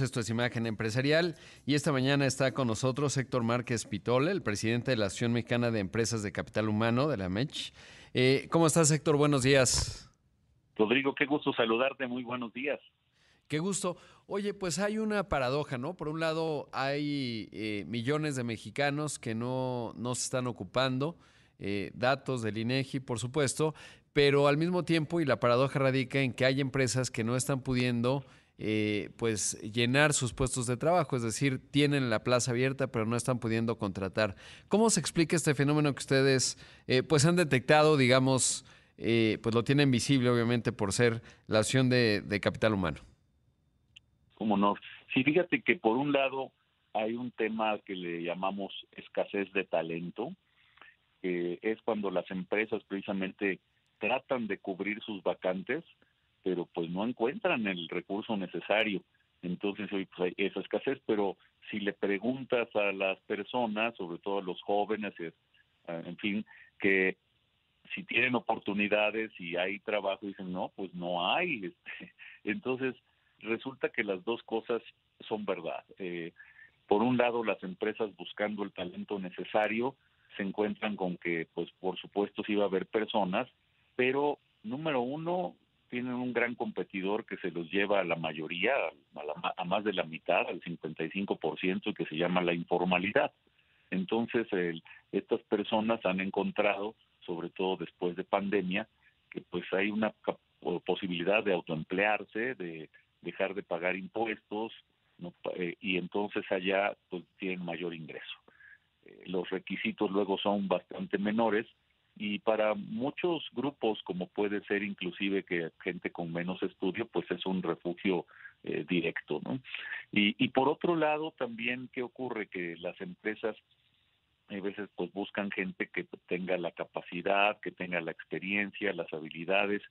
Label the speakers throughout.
Speaker 1: Esto es Imagen Empresarial y esta mañana está con nosotros Héctor Márquez Pitole, el presidente de la Asociación Mexicana de Empresas de Capital Humano, de la MECH. Eh, ¿Cómo estás, Héctor? Buenos días.
Speaker 2: Rodrigo, qué gusto saludarte. Muy buenos días.
Speaker 1: Qué gusto. Oye, pues hay una paradoja, ¿no? Por un lado, hay eh, millones de mexicanos que no, no se están ocupando, eh, datos del INEGI, por supuesto, pero al mismo tiempo, y la paradoja radica en que hay empresas que no están pudiendo eh, pues llenar sus puestos de trabajo, es decir, tienen la plaza abierta pero no están pudiendo contratar. ¿Cómo se explica este fenómeno que ustedes eh, pues han detectado, digamos, eh, pues lo tienen visible obviamente por ser la acción de, capital humano?
Speaker 2: ¿Cómo no? Sí, fíjate que por un lado hay un tema que le llamamos escasez de talento, que es cuando las empresas precisamente tratan de cubrir sus vacantes, pero pues no encuentran el recurso necesario. Entonces hoy pues, hay esa escasez, pero si le preguntas a las personas, sobre todo a los jóvenes, en fin, que si tienen oportunidades y hay trabajo, dicen, no, pues no hay. Este, entonces, resulta que las dos cosas son verdad. Eh, por un lado, las empresas buscando el talento necesario se encuentran con que, pues por supuesto, sí va a haber personas, pero número uno, tienen un gran competidor que se los lleva a la mayoría, a, más de la mitad, al 55%, que se llama la informalidad. Entonces, estas personas han encontrado, sobre todo después de pandemia, que pues hay una posibilidad de autoemplearse, de dejar de pagar impuestos, eh, y entonces allá pues tienen mayor ingreso. Eh, los requisitos luego son bastante menores, y para muchos grupos como puede ser inclusive que gente con menos estudio pues es un refugio eh, directo no y, y por otro lado también qué ocurre que las empresas a veces pues buscan gente que tenga la capacidad que tenga la experiencia las habilidades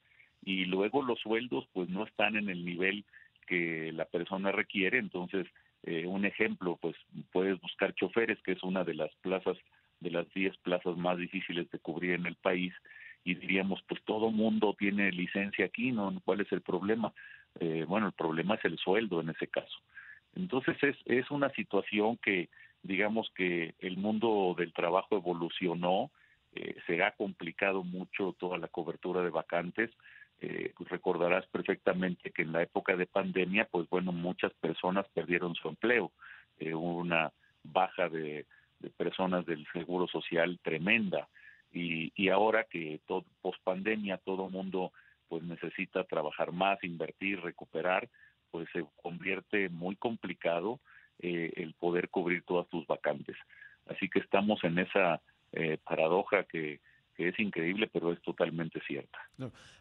Speaker 2: y luego los sueldos pues no están en el nivel que la persona requiere. Entonces eh, un ejemplo pues puedes buscar choferes que es una de las plazas de las 10 plazas más difíciles de cubrir en el país y diríamos, pues todo mundo tiene licencia aquí, ¿no? ¿Cuál es el problema? Eh, bueno, el problema es el sueldo en ese caso. Entonces es, es una situación que, digamos que el mundo del trabajo evolucionó, eh, se ha complicado mucho toda la cobertura de vacantes. Eh, recordarás perfectamente que en la época de pandemia, pues bueno, muchas personas perdieron su empleo, eh, una baja de de personas del seguro social tremenda y, y ahora que todo post pandemia todo mundo pues necesita trabajar más invertir recuperar pues se convierte muy complicado eh, el poder cubrir todas tus vacantes así que estamos en esa eh, paradoja que, que es increíble, pero es totalmente cierta.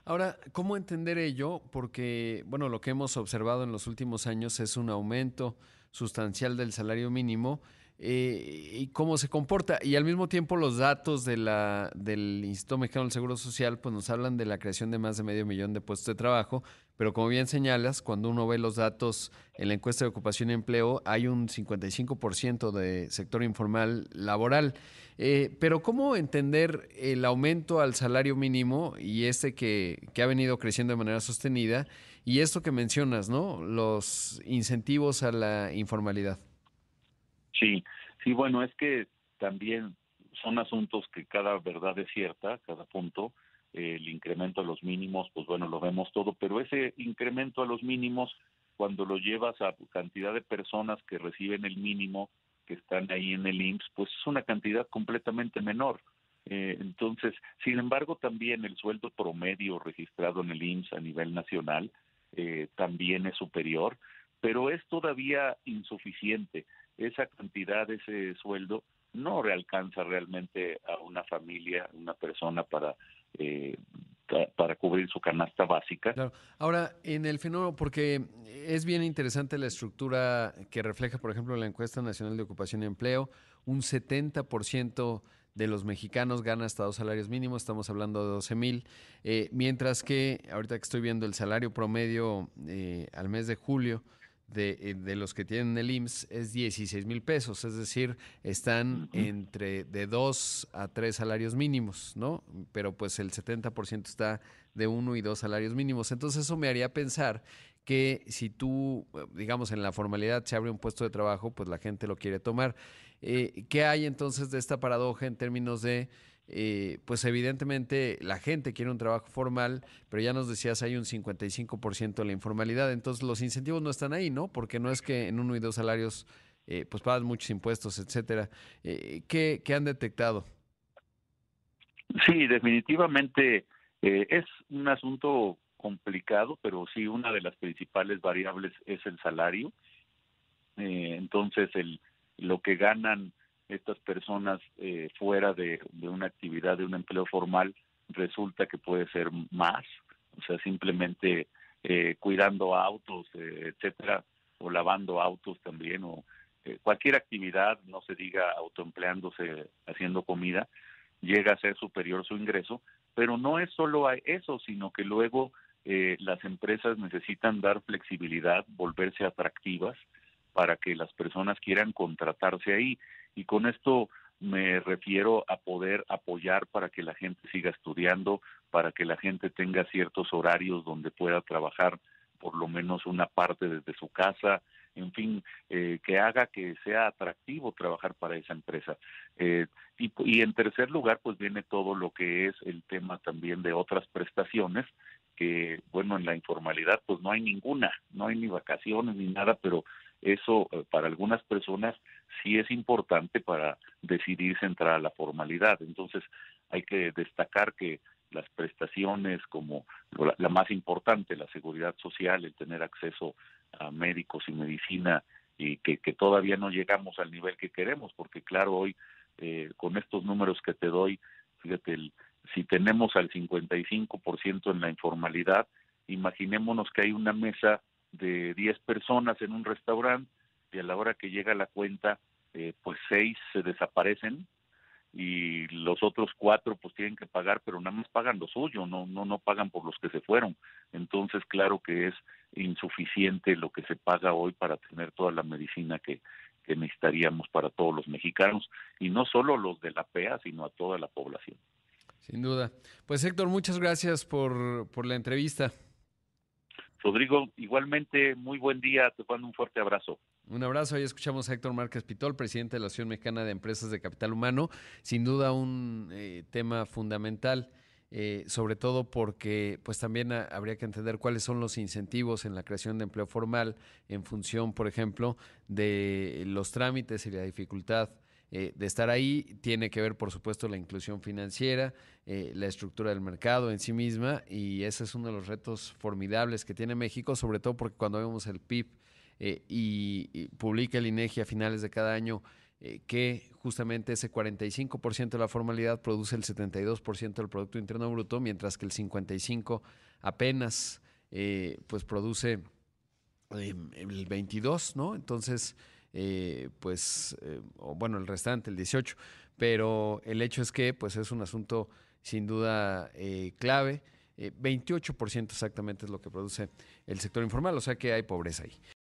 Speaker 1: Ahora, ¿cómo entender ello? Porque, bueno, lo que hemos observado en los últimos años es un aumento sustancial del salario mínimo eh, y cómo se comporta. Y al mismo tiempo los datos de la, del Instituto Mexicano del Seguro Social pues nos hablan de la creación de más de medio millón de puestos de trabajo, pero como bien señalas, cuando uno ve los datos en la encuesta de ocupación y empleo, hay un 55% de sector informal laboral. Eh, pero ¿cómo entender el aumento al salario mínimo y este que, que ha venido creciendo de manera sostenida y esto que mencionas, ¿no? Los incentivos a la informalidad.
Speaker 2: Sí, sí, bueno, es que también son asuntos que cada verdad es cierta, cada punto, el incremento a los mínimos, pues bueno, lo vemos todo, pero ese incremento a los mínimos, cuando lo llevas a cantidad de personas que reciben el mínimo, que están ahí en el IMSS, pues es una cantidad completamente menor. Eh, entonces, sin embargo, también el sueldo promedio registrado en el IMSS a nivel nacional eh, también es superior, pero es todavía insuficiente esa cantidad, ese sueldo, no alcanza realmente a una familia, una persona para eh, para cubrir su canasta básica.
Speaker 1: Ahora, en el fenómeno, porque es bien interesante la estructura que refleja, por ejemplo, la encuesta nacional de ocupación y empleo, un 70% de los mexicanos gana hasta dos salarios mínimos, estamos hablando de 12 mil, eh, mientras que ahorita que estoy viendo el salario promedio eh, al mes de julio, eh, de, los que tienen el IMSS es 16 mil pesos, es decir, están entre de dos a tres salarios mínimos, ¿no? Pero pues el 70% está de uno y dos salarios mínimos. Entonces eso me haría pensar que si tú, digamos, en la formalidad se abre un puesto de trabajo, pues la gente lo quiere tomar. Eh, ¿Qué hay entonces de esta paradoja en términos de, eh, pues evidentemente la gente quiere un trabajo formal, pero ya nos decías hay un 55% de la informalidad, entonces los incentivos no están ahí, ¿no? Porque no es que en uno y dos salarios eh, pues pagan muchos impuestos, etcétera. ¿qué, ¿Qué han detectado?
Speaker 2: Sí, definitivamente es un asunto complicado, pero sí una de las principales variables es el salario. Eh, entonces, el, lo que ganan estas personas eh, fuera de, una actividad, de un empleo formal, resulta que puede ser más, o sea, simplemente eh, cuidando autos, etcétera, o lavando autos también, o cualquier actividad, no se diga autoempleándose, haciendo comida, llega a ser superior su ingreso, pero no es solo eso, sino que luego eh, las empresas necesitan dar flexibilidad, volverse atractivas para que las personas quieran contratarse ahí. Y con esto me refiero a poder apoyar para que la gente siga estudiando, para que la gente tenga ciertos horarios donde pueda trabajar por lo menos una parte desde su casa, en fin, eh, que haga que sea atractivo trabajar para esa empresa. Eh, y, y, en tercer lugar, pues viene todo lo que es el tema también de otras prestaciones que, bueno, en la informalidad pues no hay ninguna, no hay ni vacaciones ni nada, pero eso eh, para algunas personas sí es importante para decidirse entrar a la formalidad. Entonces hay que destacar que las prestaciones como la, más importante, la seguridad social, el tener acceso a médicos y medicina y que, que todavía no llegamos al nivel que queremos, porque claro, hoy eh, con estos números que te doy, fíjate, el, si tenemos al 55% en la informalidad, imaginémonos que hay una mesa de 10 personas en un restaurante y a la hora que llega la cuenta, eh, pues seis se desaparecen y los otros cuatro pues tienen que pagar, pero nada más pagan lo suyo, no, no, no pagan por los que se fueron. Entonces, claro que es insuficiente lo que se paga hoy para tener toda la medicina que, que necesitaríamos para todos los mexicanos, y no solo los de la PEA, sino a toda la población.
Speaker 1: Sin duda. Pues Héctor, muchas gracias por, por la entrevista.
Speaker 2: Rodrigo, igualmente, muy buen día, te mando un fuerte abrazo.
Speaker 1: Un abrazo, ahí escuchamos a Héctor Márquez Pitol, presidente de la Asociación Mexicana de Empresas de Capital Humano. Sin duda un eh, tema fundamental, eh, sobre todo porque pues también habría que entender cuáles son los incentivos en la creación de empleo formal en función, por ejemplo, de los trámites y la dificultad eh, de estar ahí. Tiene que ver, por supuesto, la inclusión financiera, eh, la estructura del mercado en sí misma, y ese es uno de los retos formidables que tiene México, sobre todo porque cuando vemos el PIB eh, y, publica el INEGI a finales de cada año que justamente ese 45% de la formalidad produce el 72% del Producto Interno Bruto, mientras que el 55% apenas pues produce el 22%, ¿no? Entonces, eh, pues, eh, o bueno, el restante, el 18, pero el hecho es que pues es un asunto sin duda eh, clave. 28% exactamente es lo que produce el sector informal, o sea que hay pobreza ahí.